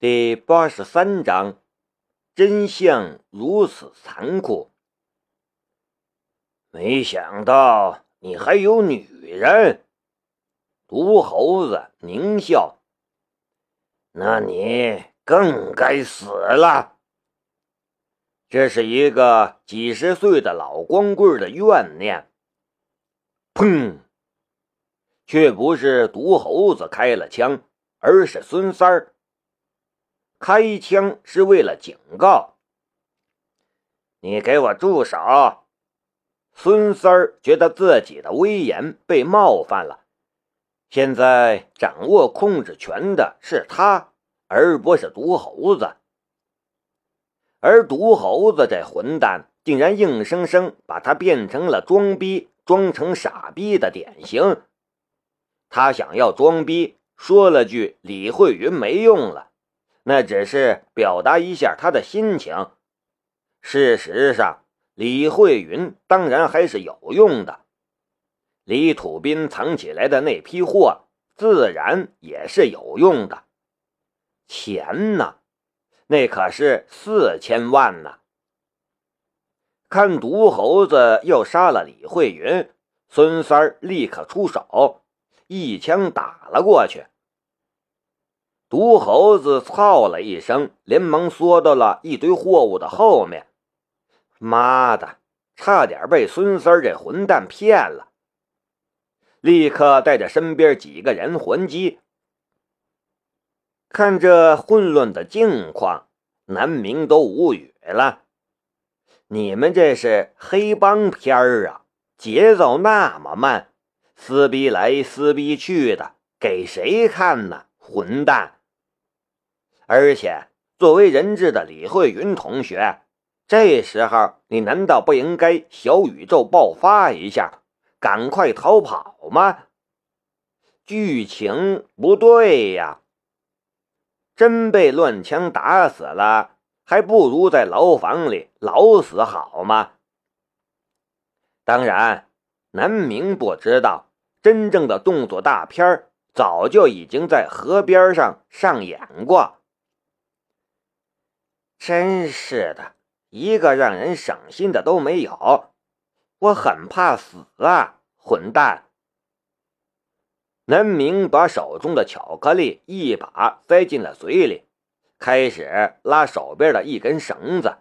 第八十三章，真相如此残酷。没想到你还有女人，毒猴子狞笑。那你更该死了。这是一个几十岁的老光棍的怨念。砰！却不是毒猴子开了枪，而是孙三儿。开枪是为了警告你，给我住手！孙三儿觉得自己的威严被冒犯了。现在掌握控制权的是他，而不是毒猴子。而毒猴子这混蛋，竟然硬生生把他变成了装逼、装成傻逼的典型。他想要装逼，说了句“李慧云没用了”。那只是表达一下他的心情。事实上，李慧云当然还是有用的。李土斌藏起来的那批货，自然也是有用的。钱呢？那可是四千万呢！看毒猴子要杀了李慧云，孙三儿立刻出手，一枪打了过去。毒猴子操了一声，连忙缩到了一堆货物的后面。妈的，差点被孙三这混蛋骗了！立刻带着身边几个人还击。看这混乱的境况，南明都无语了。你们这是黑帮片儿啊？节奏那么慢，撕逼来撕逼去的，给谁看呢？混蛋！而且，作为人质的李慧云同学，这时候你难道不应该小宇宙爆发一下，赶快逃跑吗？剧情不对呀！真被乱枪打死了，还不如在牢房里老死好吗？当然，南明不知道，真正的动作大片早就已经在河边上上演过。真是的，一个让人省心的都没有。我很怕死啊，混蛋！南明把手中的巧克力一把塞进了嘴里，开始拉手边的一根绳子。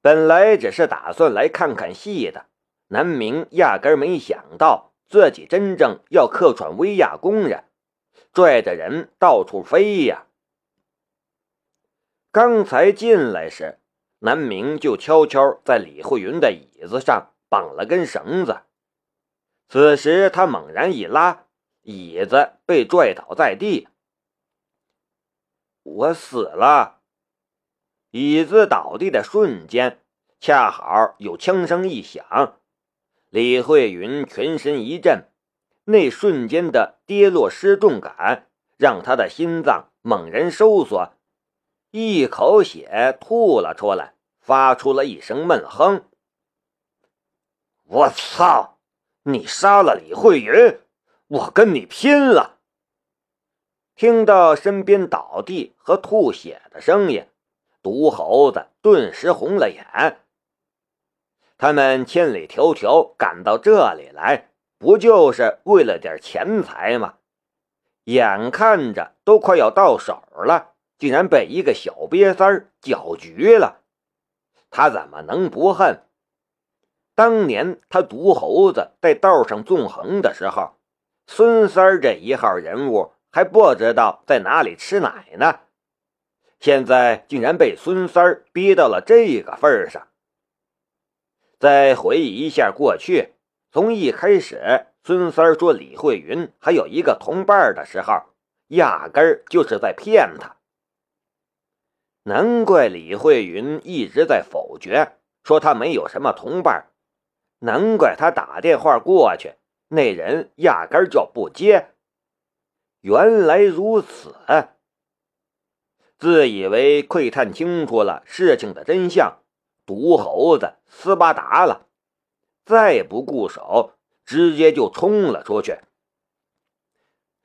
本来只是打算来看看戏的，南明压根没想到自己真正要客串威亚工人，拽着人到处飞呀。刚才进来时，南明就悄悄在李慧云的椅子上绑了根绳子。此时他猛然一拉，椅子被拽倒在地。我死了！椅子倒地的瞬间，恰好有枪声一响，李慧云全身一震，那瞬间的跌落失重感让他的心脏猛然收缩。一口血吐了出来，发出了一声闷哼。我操！你杀了李慧云，我跟你拼了！听到身边倒地和吐血的声音，毒猴子顿时红了眼。他们千里迢迢赶到这里来，不就是为了点钱财吗？眼看着都快要到手了。竟然被一个小瘪三儿搅局了，他怎么能不恨？当年他毒猴子在道上纵横的时候，孙三儿这一号人物还不知道在哪里吃奶呢，现在竟然被孙三儿逼到了这个份上。再回忆一下过去，从一开始孙三儿说李慧云还有一个同伴的时候，压根儿就是在骗他。难怪李慧云一直在否决，说他没有什么同伴。难怪他打电话过去，那人压根就不接。原来如此，自以为窥探清楚了事情的真相，毒猴子斯巴达了，再不顾手，直接就冲了出去。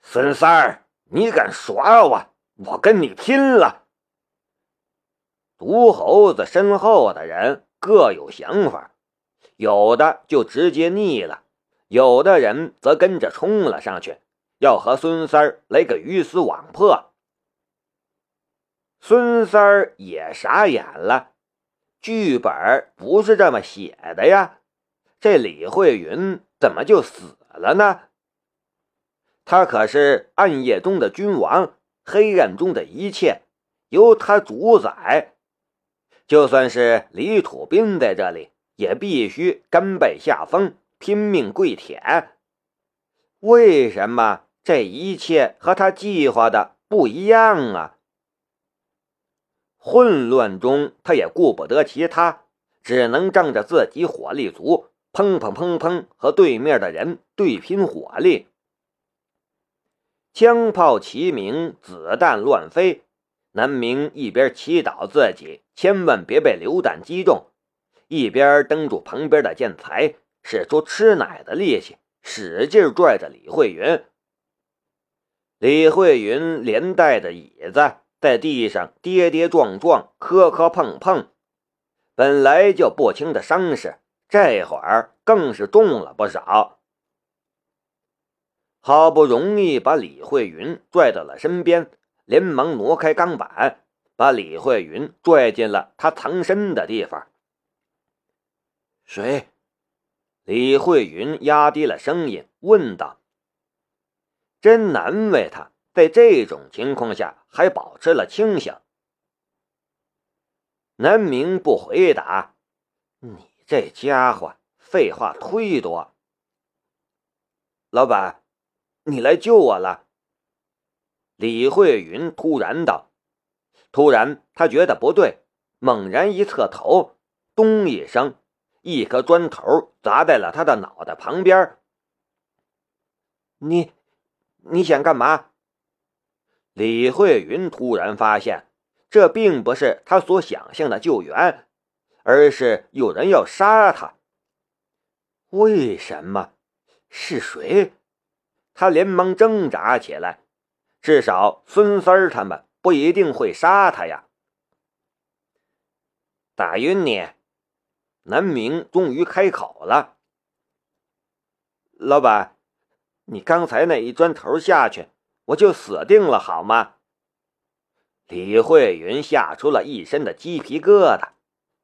孙三儿，你敢耍我？我跟你拼了！毒猴子身后的人各有想法，有的就直接腻了，有的人则跟着冲了上去，要和孙三儿来个鱼死网破。孙三儿也傻眼了，剧本不是这么写的呀，这李慧云怎么就死了呢？他可是暗夜中的君王，黑暗中的一切由他主宰。就算是李土斌在这里，也必须甘拜下风，拼命跪舔。为什么这一切和他计划的不一样啊？混乱中，他也顾不得其他，只能仗着自己火力足，砰砰砰砰和对面的人对拼火力。枪炮齐鸣，子弹乱飞。南明一边祈祷自己千万别被流弹击中，一边蹬住旁边的建材，使出吃奶的力气，使劲拽着李慧云。李慧云连带着椅子在地上跌跌撞撞、磕磕碰碰，本来就不轻的伤势，这会儿更是重了不少。好不容易把李慧云拽到了身边，连忙挪开钢板，把李慧云拽进了他藏身的地方。谁？李慧云压低了声音问道。真难为他，在这种情况下还保持了清醒。南明不回答。你这家伙废话忒多。老板。你来救我了，李慧云突然道。突然，他觉得不对，猛然一侧头，咚一声，一颗砖头砸在了他的脑袋旁边。你，你想干嘛？李慧云突然发现，这并不是他所想象的救援，而是有人要杀他。为什么？是谁？他连忙挣扎起来，至少孙三儿他们不一定会杀他呀！打晕你！南明终于开口了：“老板，你刚才那一砖头下去，我就死定了，好吗？”李慧云吓出了一身的鸡皮疙瘩，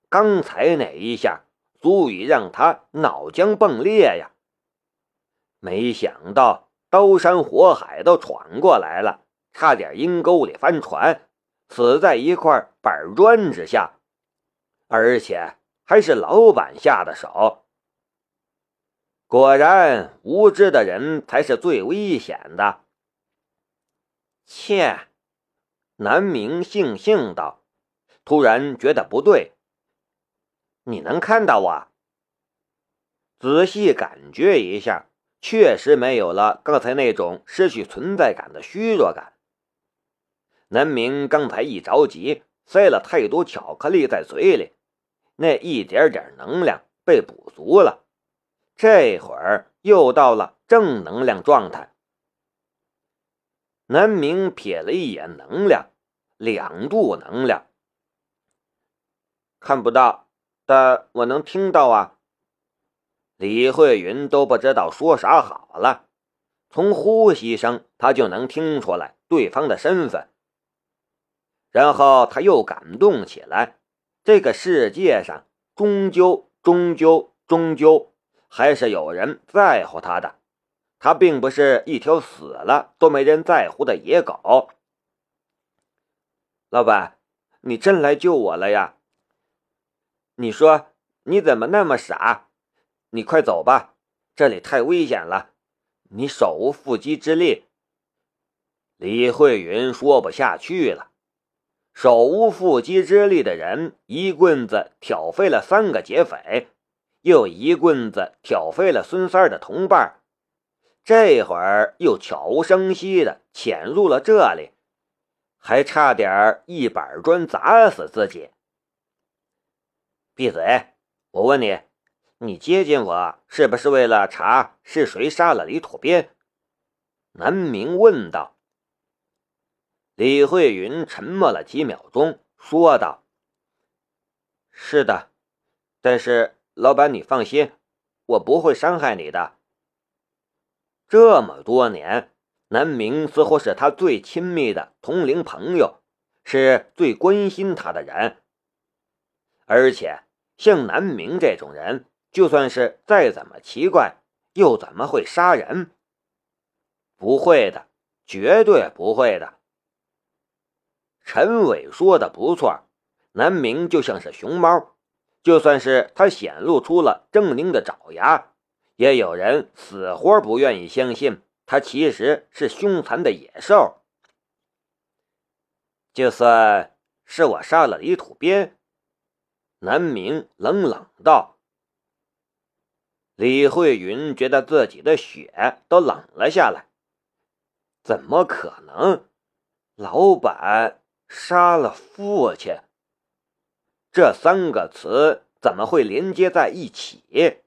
刚才那一下足以让他脑浆迸裂呀！没想到。刀山火海都闯过来了，差点阴沟里翻船，死在一块板砖之下，而且还是老板下的手。果然，无知的人才是最危险的。切，南明悻悻道，突然觉得不对。你能看到我？仔细感觉一下。确实没有了刚才那种失去存在感的虚弱感。南明刚才一着急，塞了太多巧克力在嘴里，那一点点能量被补足了，这会儿又到了正能量状态。南明瞥了一眼能量，两度能量，看不到，但我能听到啊。李慧云都不知道说啥好了，从呼吸声他就能听出来对方的身份。然后他又感动起来，这个世界上终究、终究、终究还是有人在乎他的，他并不是一条死了都没人在乎的野狗。老板，你真来救我了呀？你说你怎么那么傻？你快走吧，这里太危险了，你手无缚鸡之力。李慧云说不下去了，手无缚鸡之力的人一棍子挑飞了三个劫匪，又一棍子挑飞了孙三的同伴，这会儿又悄无声息的潜入了这里，还差点一板砖砸死自己。闭嘴！我问你。你接近我是不是为了查是谁杀了李土鳖？南明问道。李慧云沉默了几秒钟，说道：“是的，但是老板，你放心，我不会伤害你的。这么多年，南明似乎是他最亲密的同龄朋友，是最关心他的人。而且，像南明这种人，就算是再怎么奇怪，又怎么会杀人？不会的，绝对不会的。”陈伟说的不错，南明就像是熊猫，就算是他显露出了狰狞的爪牙，也有人死活不愿意相信他其实是凶残的野兽。就算是我杀了李土边，南明冷冷道。李慧云觉得自己的血都冷了下来，怎么可能？老板。杀了父亲，这三个词怎么会连接在一起？